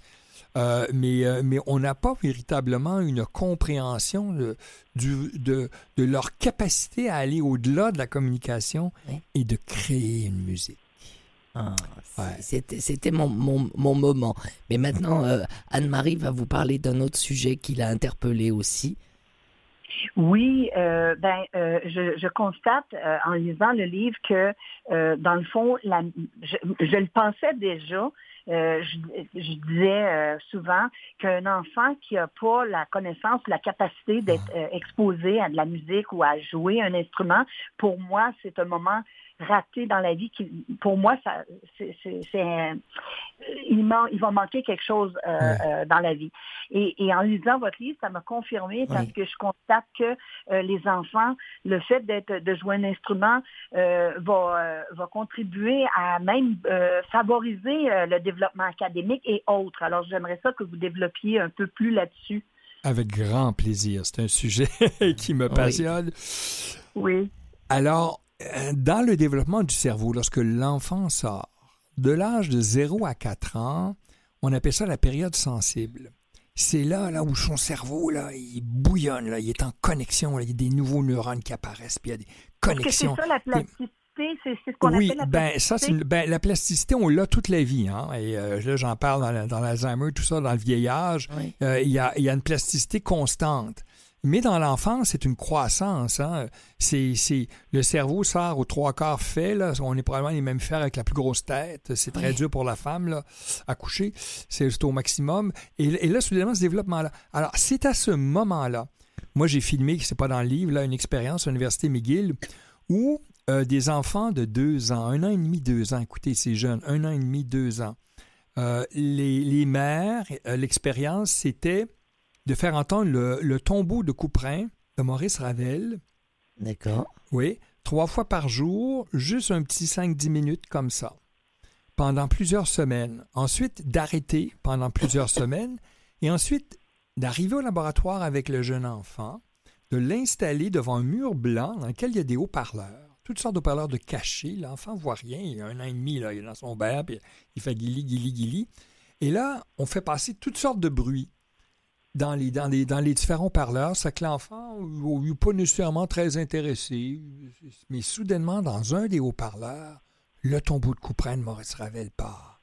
Euh, mais, euh, mais on n'a pas véritablement une compréhension de, du, de, de, leur capacité à aller au-delà de la communication et de créer une musique. Ah, C'était mon, mon, mon, moment. Mais maintenant, euh, Anne-Marie va vous parler d'un autre sujet qui l'a interpellé aussi. Oui, euh, ben, euh, je, je, constate en lisant le livre que, dans le fond, la, je, je, le pensais déjà, euh, je, disais euh, souvent qu'un enfant qui n'a pas la connaissance, la capacité d'être euh, exposé à de la musique ou à jouer un instrument, pour moi, c'est un moment raté dans la vie. Qui, pour moi, ça, c'est, il, il va manquer quelque chose euh, euh, dans la vie. Et, et, en lisant votre livre, ça m'a confirmé parce que je constate que euh, les enfants, le fait d'être de jouer un instrument va, va contribuer à même favoriser le développement académique et autres. Alors, j'aimerais ça que vous développiez un peu plus là-dessus. Avec grand plaisir. C'est un sujet qui me passionne. Oui. Alors, dans le développement du cerveau, lorsque l'enfant sort, de l'âge de 0 à 4 ans, on appelle ça la période sensible. C'est là, là où son cerveau, là, il bouillonne, là, il est en connexion, il y a des nouveaux neurones qui apparaissent, puis il y a des connexions. C'est ça la plasticité, c'est ce qu'on oui, appelle la ben, Ça, ben, la plasticité, on l'a toute la vie. Hein? Et euh, là, j'en parle dans, l'Alzheimer, tout ça, dans le vieillage. Euh, il, y a, il y a une plasticité constante. Mais dans l'enfance, c'est une croissance. Hein? C'est, le cerveau sort aux trois quarts fait. Là. On est probablement les mêmes fers avec la plus grosse tête. C'est très dur pour la femme là, à coucher. C'est au maximum. Et, là, soudainement, ce développement-là. Alors, c'est à ce moment-là. Moi, j'ai filmé, c'est pas dans le livre, là, une expérience à l'Université McGill où euh, des enfants de deux ans, un an et demi, deux ans, écoutez, c'est jeune, un an et demi, deux ans, euh, les, les mères, euh, l'expérience, c'était de faire entendre le, tombeau de Couperin de Maurice Ravel. D'accord. Oui, trois fois par jour, juste un petit 5-10 minutes comme ça, pendant plusieurs semaines. Ensuite, d'arrêter pendant plusieurs semaines, et ensuite d'arriver au laboratoire avec le jeune enfant, de l'installer devant un mur blanc dans lequel il y a des haut-parleurs, toutes sortes de haut-parleurs de cachés. L'enfant voit rien, il a un an et demi, là, il est dans son bain, puis il fait guili, guili, guili. Et là, on fait passer toutes sortes de bruits dans les, dans les, dans les différents parleurs, c'est que l'enfant n'est pas nécessairement très intéressé, mais soudainement, dans un des haut-parleurs, le tombeau de couperin de Maurice Ravel part.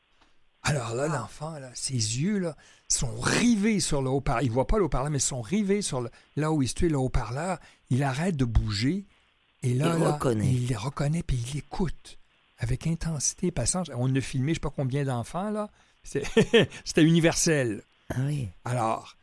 Alors là, ah. l'enfant, ses yeux là, sont rivés sur le haut-parleur. Il ne voit pas le haut-parleur, mais sont rivés sur le, là où il se le haut-parleur. Il arrête de bouger. Et là, il, reconnaît. il les reconnaît, puis il écoute avec intensité, patience. On a filmé je ne sais pas combien d'enfants, là. C'était universel. Ah oui. Alors,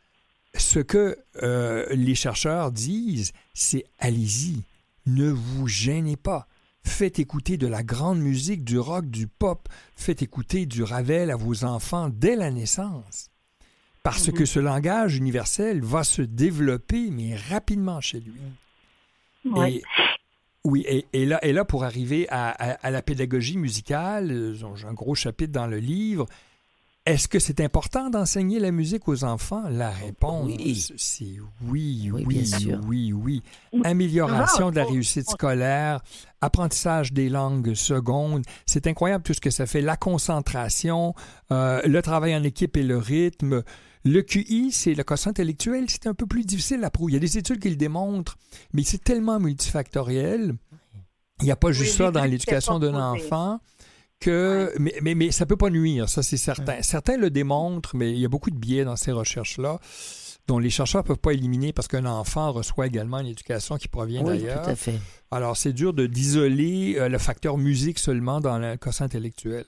ce que euh, les chercheurs disent, c'est allez-y, ne vous gênez pas. Faites écouter de la grande musique, du rock, du pop, faites écouter du Ravel à vos enfants dès la naissance. Parce que ce langage universel va se développer, mais rapidement chez lui. Oui. Oui, et, là, et là, pour arriver à, la pédagogie musicale, j'ai un gros chapitre dans le livre. Est-ce que c'est important d'enseigner la musique aux enfants? La réponse, c'est oui, oui, oui, oui, oui, Amélioration de la réussite scolaire, apprentissage des langues secondes. C'est incroyable tout ce que ça fait. La concentration, euh, le travail en équipe et le rythme. Le QI, c'est le quotient intellectuel, c'est un peu plus difficile à prouver. Il y a des études qui le démontrent, mais c'est tellement multifactoriel. Il n'y a pas juste ça dans l'éducation d'un enfant que, mais, mais, mais, ça peut pas nuire, ça c'est certain. Certains le démontrent, mais il y a beaucoup de biais dans ces recherches-là dont les chercheurs ne peuvent pas éliminer parce qu'un enfant reçoit également une éducation qui provient oui, d'ailleurs. Tout à fait. Alors, c'est dur de d'isoler euh, le facteur musique seulement dans le quotient intellectuel.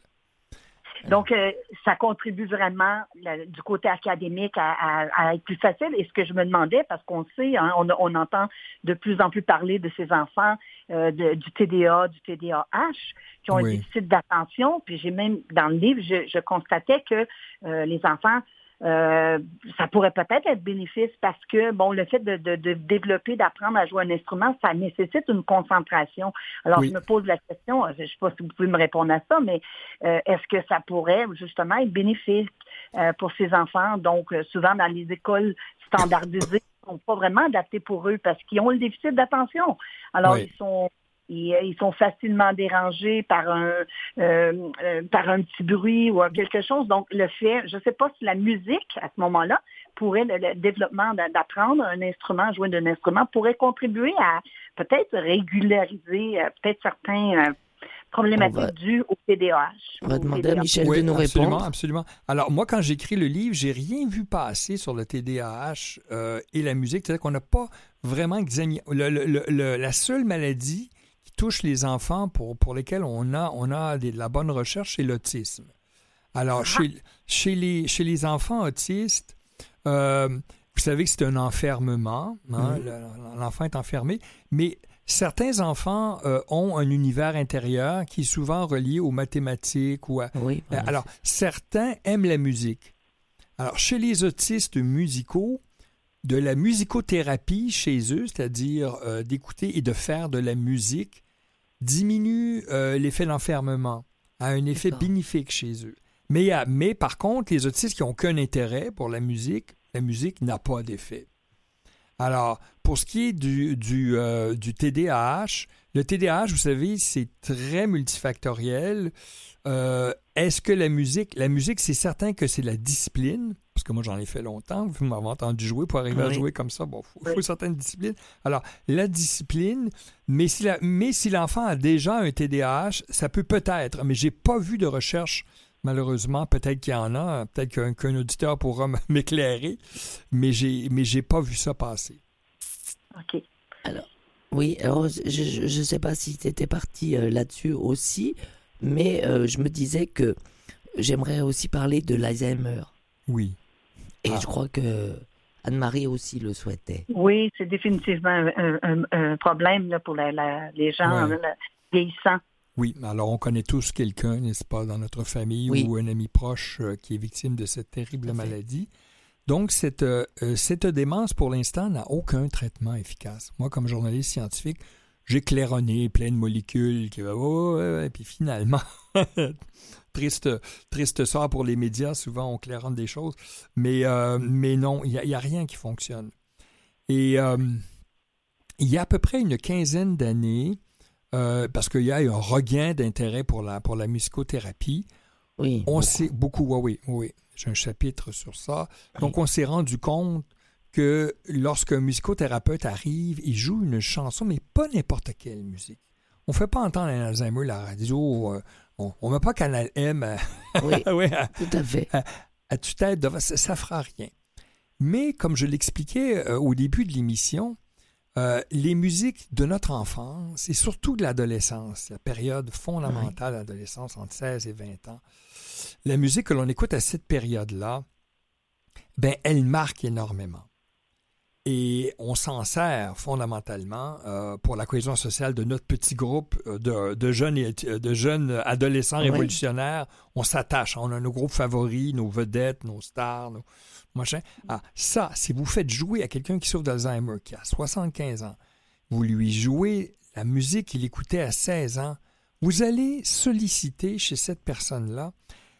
Donc, euh, ça contribue vraiment du côté académique à, être plus facile. Et ce que je me demandais, parce qu'on sait, hein, on, entend de plus en plus parler de ces enfants euh, du TDA, du TDAH, qui ont un déficit d'attention. Puis j'ai même, dans le livre, je, constatais que euh, les enfants euh, ça pourrait peut-être être bénéfice parce que, bon, le fait de, développer, d'apprendre à jouer un instrument, ça nécessite une concentration. Alors, je me pose la question, je ne sais pas si vous pouvez me répondre à ça, mais euh, est-ce que ça pourrait justement être bénéfique euh, pour ces enfants? Donc, souvent dans les écoles standardisées, ne sont pas vraiment adaptées pour eux parce qu'ils ont le déficit d'attention. Alors, ils sont euh, ils, sont facilement dérangés par un euh, euh, par un petit bruit ou quelque chose. Donc le fait, je ne sais pas si la musique à ce moment-là pourrait le, développement d'apprendre un instrument, jouer d'un instrument pourrait contribuer à peut-être régulariser peut-être certains problématiques dues au TDAH. On va demander à Michel de nous absolument, répondre. Absolument. Alors, moi, quand j'écris le livre, j'ai rien vu passer sur le TDAH et la musique. C'est-à-dire qu'on n'a pas vraiment examiné. la seule maladie touche les enfants pour, pour lesquels on a, on a de la bonne recherche, c'est l'autisme. Alors, ah. chez, chez, les, chez les enfants autistes, euh, vous savez que c'est un enfermement, hein, l'enfant est enfermé, mais certains enfants euh, ont un univers intérieur qui est souvent relié aux mathématiques ou à... Oui, euh, alors, certains aiment la musique. Alors, chez les autistes musicaux, de la musicothérapie chez eux, c'est-à-dire d'écouter et de faire de la musique, diminue euh, l'effet d'enfermement, a un effet bénéfique chez eux. Mais, mais par contre, les autistes qui n'ont aucun intérêt pour la musique, la musique n'a pas d'effet. Alors, pour ce qui est du, du, euh, du TDAH, le TDAH, vous savez, c'est très multifactoriel. Euh, est-ce que la musique, la musique, c'est certain que c'est la discipline, parce que moi j'en ai fait longtemps, vous m'avez entendu jouer, pour arriver à jouer comme ça, bon, il faut, certaines disciplines. Alors, la discipline, mais si, mais si l'enfant a déjà un TDAH, ça peut peut-être, mais j'ai pas vu de recherche malheureusement, peut-être qu'il y en a, peut-être qu'un auditeur pourra m'éclairer, mais j'ai mais j'ai pas vu ça passer. OK. Alors, oui, alors je ne sais pas si tu étais parti euh, là-dessus aussi, mais euh, je me disais que j'aimerais aussi parler de l'Alzheimer. Oui. Et ah. je crois que Anne-Marie aussi le souhaitait. Oui, c'est définitivement un, problème pour les gens vieillissants. Oui, alors on connaît tous quelqu'un, n'est-ce pas, dans notre famille ou un ami proche euh, qui est victime de cette terrible maladie. Donc, cette, euh, cette démence, pour l'instant, n'a aucun traitement efficace. Moi, comme journaliste scientifique, j'ai claironné plein de molécules qui oh, et puis finalement triste triste sort pour les médias souvent on claironne des choses mais euh, mais non il n'y a, rien qui fonctionne. Et euh, il y a à peu près une quinzaine d'années euh, parce qu'il y a eu un regain d'intérêt pour la pour la musicothérapie oui on s'est beaucoup oui oui, oui. j'ai un chapitre sur ça. Donc on s'est rendu compte que lorsqu'un musicothérapeute arrive, il joue une chanson, mais pas n'importe quelle musique. On ne fait pas entendre un Alzheimer la radio, euh, on ne met pas Canal M oui, tout à fait. à, tue-tête, ça ne fera rien. Mais comme je l'expliquais euh, au début de l'émission, euh, les musiques de notre enfance et surtout de l'adolescence, la période fondamentale de l'adolescence entre 16 et 20 ans, la musique que l'on écoute à cette période-là, ben, elle marque énormément. Et on s'en sert fondamentalement euh, pour la cohésion sociale de notre petit groupe euh, de, jeunes, de jeunes adolescents révolutionnaires. On s'attache, on a nos groupes favoris, nos vedettes, nos stars, nos machins. Ah, ça, si vous faites jouer à quelqu'un qui souffre d'Alzheimer, qui a 75 ans, vous lui jouez la musique qu'il écoutait à 16 ans, vous allez solliciter chez cette personne-là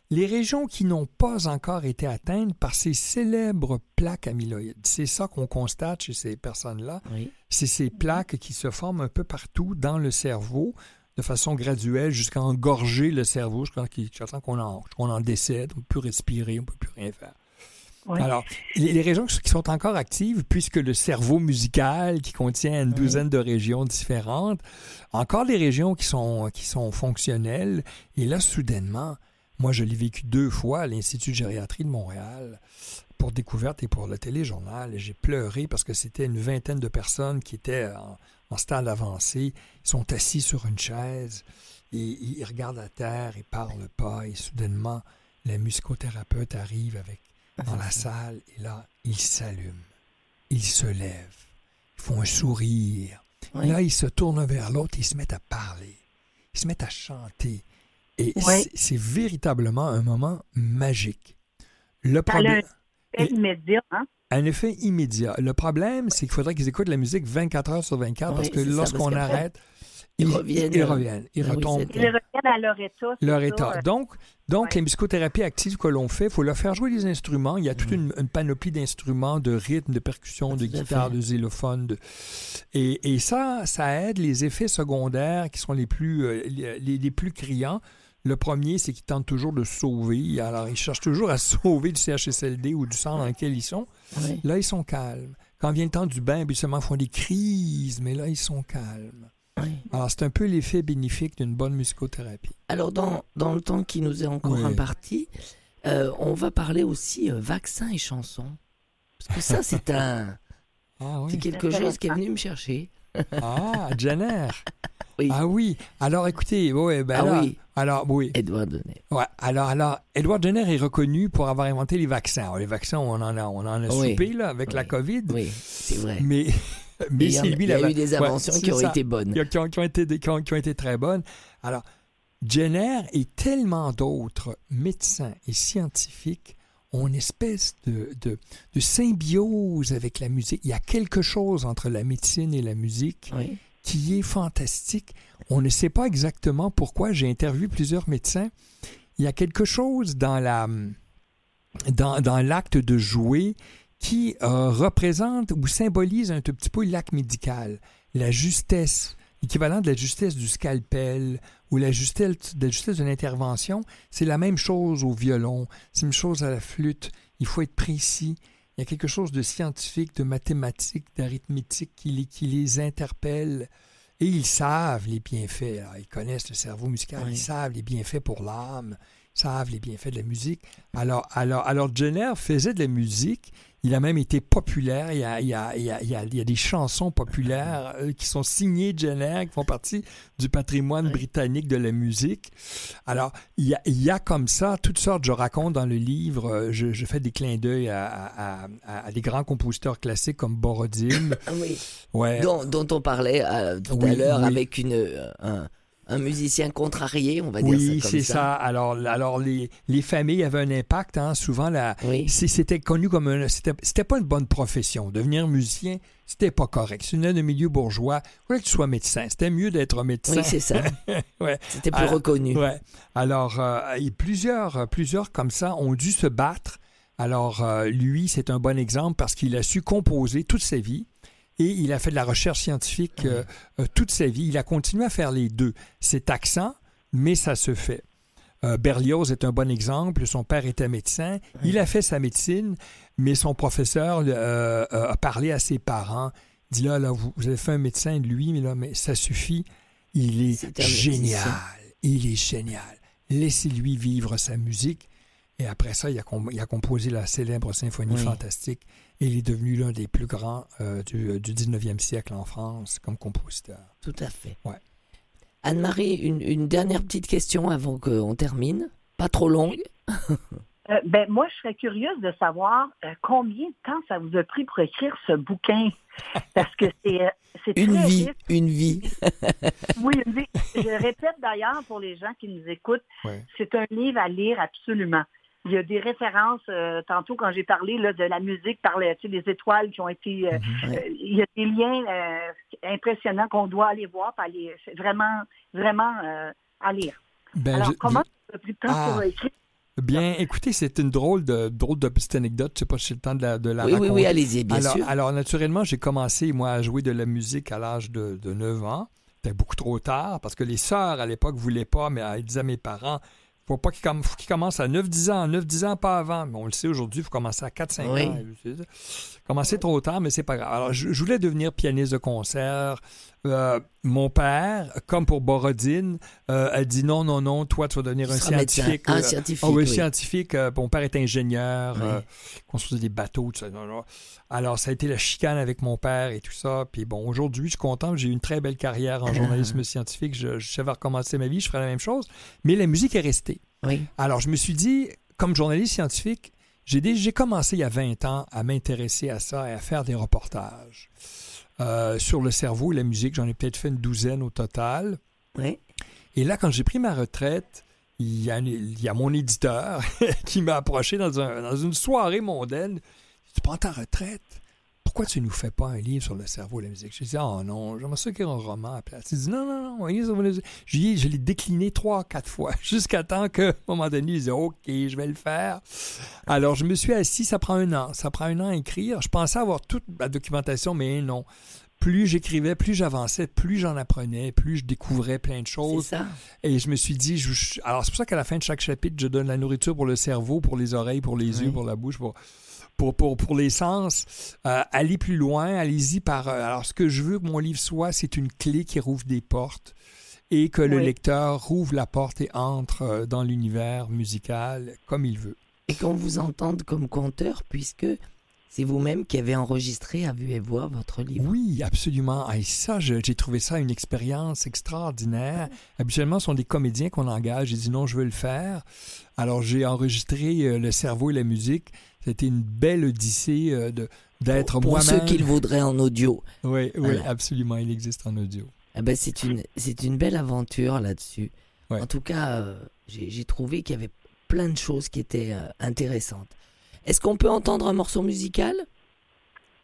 les régions qui n'ont pas encore été atteintes par ces célèbres plaques amyloïdes. C'est ça qu'on constate chez ces personnes-là. C'est ces plaques qui se forment un peu partout dans le cerveau de façon graduelle jusqu'à engorger le cerveau, jusqu'à qu'on en, en décède, on ne peut plus respirer, on ne peut plus rien faire. Alors, les, régions qui sont encore actives, puisque le cerveau musical, qui contient une douzaine de régions différentes, encore des régions qui sont, qui sont fonctionnelles, et là, soudainement, moi, je l'ai vécu deux fois à l'Institut de gériatrie de Montréal pour découverte et pour le téléjournal, j'ai pleuré parce que c'était une vingtaine de personnes qui étaient en, en stade avancé, ils sont assis sur une chaise, et ils regardent la terre, ils parlent pas, et soudainement, la musicothérapeute arrive avec dans la salle et là, ils s'allument. Ils se lèvent. Ils font un sourire. Là, ils se tournent vers l'autre, ils se mettent à parler. Ils se mettent à chanter. Et c'est véritablement un moment magique. Le problème. Un effet immédiat, hein? Un effet immédiat. Le problème, c'est qu'il faudrait qu'ils écoutent la musique 24 heures sur 24 parce que lorsqu'on arrête, ils, reviennent. Ils reviennent. Ils ah retombent. Ils reviennent à leur état. Leur état. Donc, donc les musicothérapies actives que l'on fait, il faut leur faire jouer des instruments. Il y a toute mm. une, panoplie d'instruments, de rythmes, de percussions, de guitares, de xylophones. Et, et, ça, ça aide les effets secondaires qui sont les plus, euh, les, les, plus criants. Le premier, c'est qu'ils tentent toujours de sauver. Alors, ils cherchent toujours à sauver du CHSLD ou du sang dans lequel ils sont. Là, ils sont calmes. Quand vient le temps du bain, habituellement, ils font des crises, mais là, ils sont calmes. Alors, c'est un peu l'effet bénéfique d'une bonne musicothérapie. Alors, dans, dans le temps qui nous est encore imparti, euh, on va parler aussi euh, vaccins et chansons. Parce que ça, c'est un. Ah c'est quelque chose qui est venu me chercher. ah, Jenner. Oui. Ah oui. Alors écoutez, ouais, ben ah oui. Alors oui. Edward Jenner. Ouais. Alors alors, Edward Jenner est reconnu pour avoir inventé les vaccins. les vaccins, on en a, on en a soupé là avec la COVID. Oui, c'est vrai. Mais mais c'est lui, il y a eu des inventions qui ont été bonnes. Qui ont, été, qui, ont, été très bonnes. Alors, Jenner et tellement d'autres médecins et scientifiques ont une espèce de, de, de, symbiose avec la musique. Il y a quelque chose entre la médecine et la musique qui est fantastique. On ne sait pas exactement pourquoi. J'ai interviewé plusieurs médecins. Il y a quelque chose dans la dans, dans l'acte de jouer qui euh, représente ou symbolise un tout petit peu l'acte médical, la justesse, l'équivalent de la justesse du scalpel ou la justesse, de la justesse d'une intervention. C'est la même chose au violon, c'est une chose à la flûte. Il faut être précis. Il y a quelque chose de scientifique, de mathématique, d'arithmétique qui les, qui les interpelle. Et ils savent les bienfaits. Ils connaissent le cerveau musical, ils savent les bienfaits pour l'âme, ils savent les bienfaits de la musique. Alors, alors, alors Jenner faisait de la musique il a même été populaire. Il y a, il y a, il y a, il y a des chansons populaires euh, qui sont signées Jenner, qui font partie du patrimoine britannique de la musique. Alors, il y, a, comme ça toutes sortes, je raconte dans le livre, euh, je, je fais des clins d'œil à, à, à, des grands compositeurs classiques comme Borodin. oui. Ouais. Dont, dont on parlait euh, tout à l'heure avec une, un, un musicien contrarié, on va dire oui, ça c'est ça. Alors, alors les, les, familles avaient un impact. Hein, souvent, la, c'était connu comme un, c'était, pas une bonne profession. Devenir musicien, c'était pas correct. C'est une milieu bourgeois. Il fallait que tu sois médecin. C'était mieux d'être médecin. Oui, c'est ça. ouais. C'était plus reconnu. Ouais. Alors, euh, plusieurs, plusieurs comme ça ont dû se battre. Alors, euh, lui, c'est un bon exemple parce qu'il a su composer toute sa vie et il a fait de la recherche scientifique euh, euh, toute sa vie. Il a continué à faire les deux. C'est taxant, mais ça se fait. Euh, Berlioz est un bon exemple. Son père était médecin. Il a fait sa médecine, mais son professeur a parlé à ses parents. Il dit là, là vous, avez fait un médecin de lui, mais là, mais ça suffit. Il est, génial. Il est génial. Laissez-lui vivre sa musique. Et après ça, il a, il a composé la célèbre symphonie fantastique il est devenu l'un des plus grands euh, du, du, 19e siècle en France comme compositeur. Tout à fait. Ouais. Anne-Marie, une, dernière petite question avant qu'on termine. Pas trop longue. Euh, ben, moi, je serais curieuse de savoir euh, combien de temps ça vous a pris pour écrire ce bouquin? Parce que c'est, c'est une vie, une vie. oui, une vie. Je répète d'ailleurs pour les gens qui nous écoutent, c'est un livre à lire absolument. Il y a des références, euh, tantôt quand j'ai parlé là, de la musique par les, les étoiles qui ont été... Euh, mhm. euh, il y a des liens impressionnants qu'on doit aller voir, aller, vraiment, vraiment à lire. Ben, Alors, comment tu as pris le temps pour ah. écrire? Bien, écoutez, c'est une drôle de drôle de petite anecdote. Je sais pas si j'ai le temps de la, de la oui, raconter. Oui, oui, allez-y, bien alors, sûr. Alors, naturellement, j'ai commencé, moi, à jouer de la musique à l'âge de, de 9 ans. C'était beaucoup trop tard parce que les sœurs, à l'époque, voulaient pas, mais elles disaient à mes parents, faut pas qu'il commence à 9-10 ans, 9-10 ans, pas avant. Mais on le sait aujourd'hui, il faut commencer à 4-5 ans. Commencer trop tard, mais c'est pas grave. Alors, je, voulais devenir pianiste de concert. Euh, mon père, comme pour Borodine, euh, a dit non, non, non, toi, tu vas devenir un scientifique. Un, scientifique. Oh, oui, scientifique. Euh, mon père est ingénieur, construisait des bateaux, tout ça. Alors, ça a été la chicane avec mon père et tout ça. Puis bon, aujourd'hui, je suis content. J'ai eu une très belle carrière en journalisme scientifique. Je, je savais recommencer ma vie, je ferais la même chose. Mais la musique est restée. Oui. Alors, je me suis dit, comme journaliste scientifique, j'ai commencé il y a 20 ans à m'intéresser à ça et à faire des reportages euh, sur le cerveau et la musique. J'en ai peut-être fait une douzaine au total. Oui. Et là, quand j'ai pris ma retraite, il y a, il y a mon éditeur qui m'a approché dans, un, dans, une soirée mondaine. Tu prends ta retraite? Pourquoi tu ne nous fais pas un livre sur le cerveau et la musique? Je dit, oh non, j'aimerais ça écrire un roman à place. Il dit, non, non, non, je, je l'ai décliné trois, quatre fois, jusqu'à temps qu'à un moment donné, il dit, OK, je vais le faire. Alors, je me suis assis, ça prend un an. Ça prend un an à écrire. Je pensais avoir toute la documentation, mais non. Plus j'écrivais, plus j'avançais, plus j'en apprenais, plus je découvrais plein de choses. Ça. Et je me suis dit, alors c'est pour ça qu'à la fin de chaque chapitre, je donne la nourriture pour le cerveau, pour les oreilles, pour les yeux, pour la bouche, pour pour, pour, pour les sens, euh, allez plus loin, allez-y par... Euh, alors, ce que je veux que mon livre soit, c'est une clé qui rouvre des portes et que le lecteur rouvre la porte et entre euh, dans l'univers musical comme il veut. Et qu'on vous entende comme conteur, puisque c'est vous-même qui avez enregistré à vue et voix votre livre. Oui, absolument. Et ça, j'ai trouvé ça une expérience extraordinaire. Habituellement, ce sont des comédiens qu'on engage. J'ai dit non, je veux le faire. Alors, j'ai enregistré Le cerveau et la musique. C'était une belle odyssée euh, de d'être moi-même. Pour ceux qui le voudraient en audio. Oui, oui, absolument, il existe en audio. Ah ben, c'est une, c'est une belle aventure là-dessus. En tout cas, euh, j'ai trouvé qu'il y avait plein de choses qui étaient euh, intéressantes. Est-ce qu'on peut entendre un morceau musical?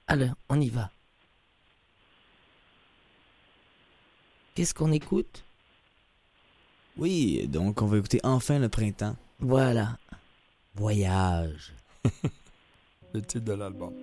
Alors, on y va. Qu'est-ce qu'on écoute? Oui, donc on va écouter enfin le printemps. Voilà. Voyage. le titre de l'album.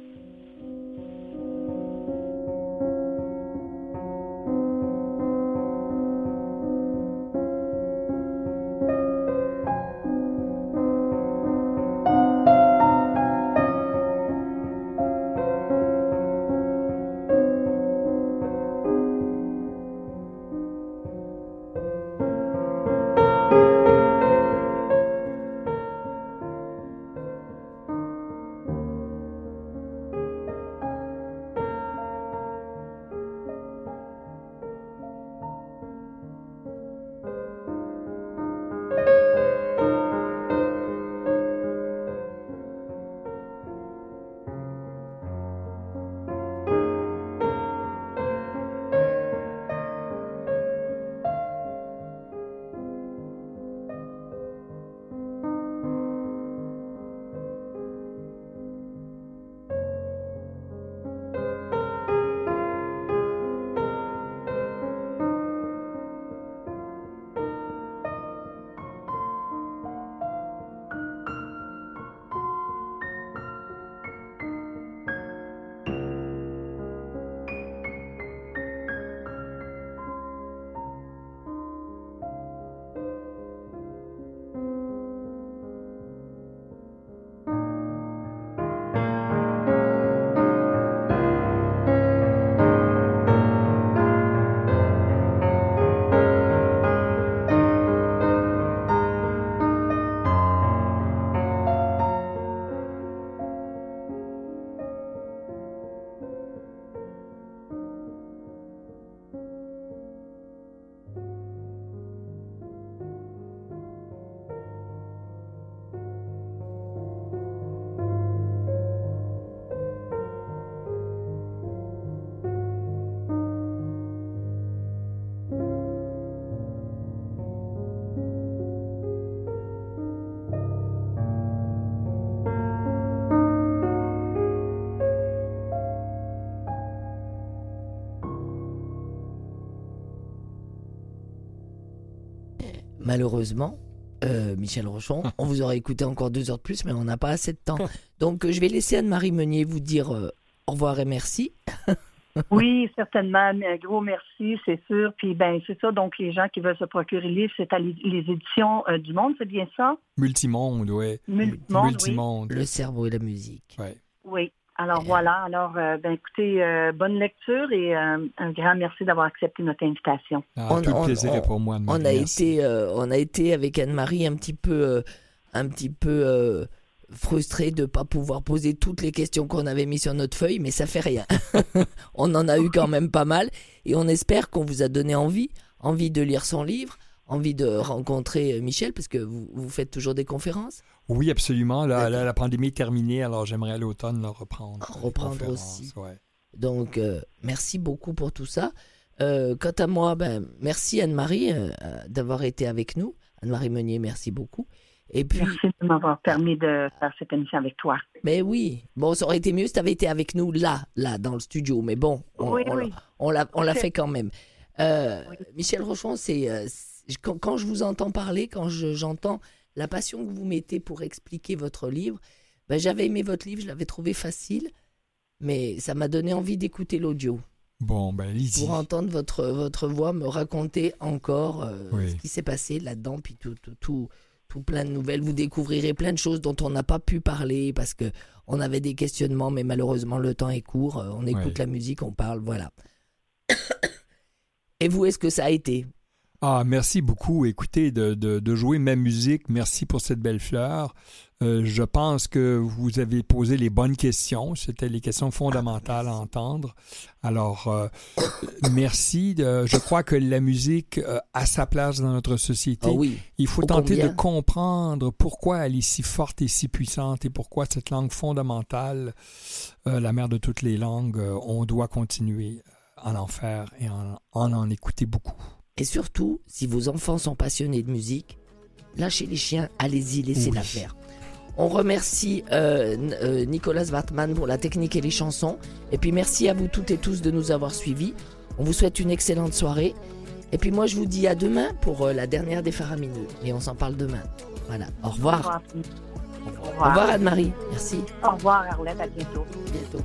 Malheureusement, euh, Michel Rochon, on vous aurait écouté encore deux heures de plus, mais on n'a pas assez de temps. Donc, je vais laisser Anne-Marie Meunier vous dire au revoir et merci. oui, certainement. Un gros merci, c'est sûr. Puis, ben, c'est ça. Donc, les gens qui veulent se procurer le livre, c'est à les, éditions euh, du Monde, c'est bien ça? Multimonde, oui. Multimonde. Le cerveau et la musique. Ouais. Oui. Alors voilà, alors euh, ben écoutez, euh, bonne lecture et un grand merci d'avoir accepté notre invitation. Ah, on, tout plaisir pour moi. On a été, on a été avec Anne-Marie un petit peu, un petit peu frustré de ne pas pouvoir poser toutes les questions qu'on avait mises sur notre feuille, mais ça fait rien. on en a eu quand même pas mal et on espère qu'on vous a donné envie, envie de lire son livre, envie de rencontrer euh, Michel, parce que vous, vous faites toujours des conférences. Oui, absolument. la pandémie est terminée, alors j'aimerais à l'automne reprendre. Reprendre aussi. Donc, euh, merci beaucoup pour tout ça. Euh, quant à moi, ben, merci Anne-Marie d'avoir été avec nous. Anne-Marie Meunier, merci beaucoup. Et puis, Merci de m'avoir permis de faire cette émission avec toi. Mais oui. Bon, ça aurait été mieux si tu avais été avec nous là, là, dans le studio. Mais bon, on, on, l'a fait quand même. Euh, Michel Rochon, c'est euh, quand, je vous entends parler, quand j'entends la passion que vous mettez pour expliquer votre livre, ben, j'avais aimé votre livre, je l'avais trouvé facile, mais ça m'a donné envie d'écouter l'audio. Bon, ben, Pour entendre votre, votre voix me raconter encore euh, ce qui s'est passé là-dedans, puis tout, tout, tout tout plein de nouvelles. Vous découvrirez plein de choses dont on n'a pas pu parler parce que on avait des questionnements, mais malheureusement le temps est court. Euh, on écoute la musique, on parle, voilà. Et vous, est-ce que ça a été ah, merci beaucoup. Écoutez, de, de, jouer ma musique. Merci pour cette belle fleur. Euh, je pense que vous avez posé les bonnes questions. C'était les questions fondamentales à entendre. Alors, euh, merci. De, je crois que la musique euh, a sa place dans notre société. Ah oui. Il faut tenter de comprendre pourquoi elle est si forte et si puissante et pourquoi cette langue fondamentale, la mère de toutes les langues, on doit continuer à en faire et en en, en écouter beaucoup. Et surtout, si vos enfants sont passionnés de musique, lâchez les chiens, allez-y, laissez-la faire. On remercie euh, euh, Nicolas Wartman pour la technique et les chansons. Et puis merci à vous toutes et tous de nous avoir suivis. On vous souhaite une excellente soirée. Et puis moi, je vous dis à demain pour euh, la dernière des faramineux. Et on s'en parle demain. Voilà. Au revoir. Au revoir, Au revoir Anne-Marie. Merci. Au revoir Arlette. À bientôt. bientôt.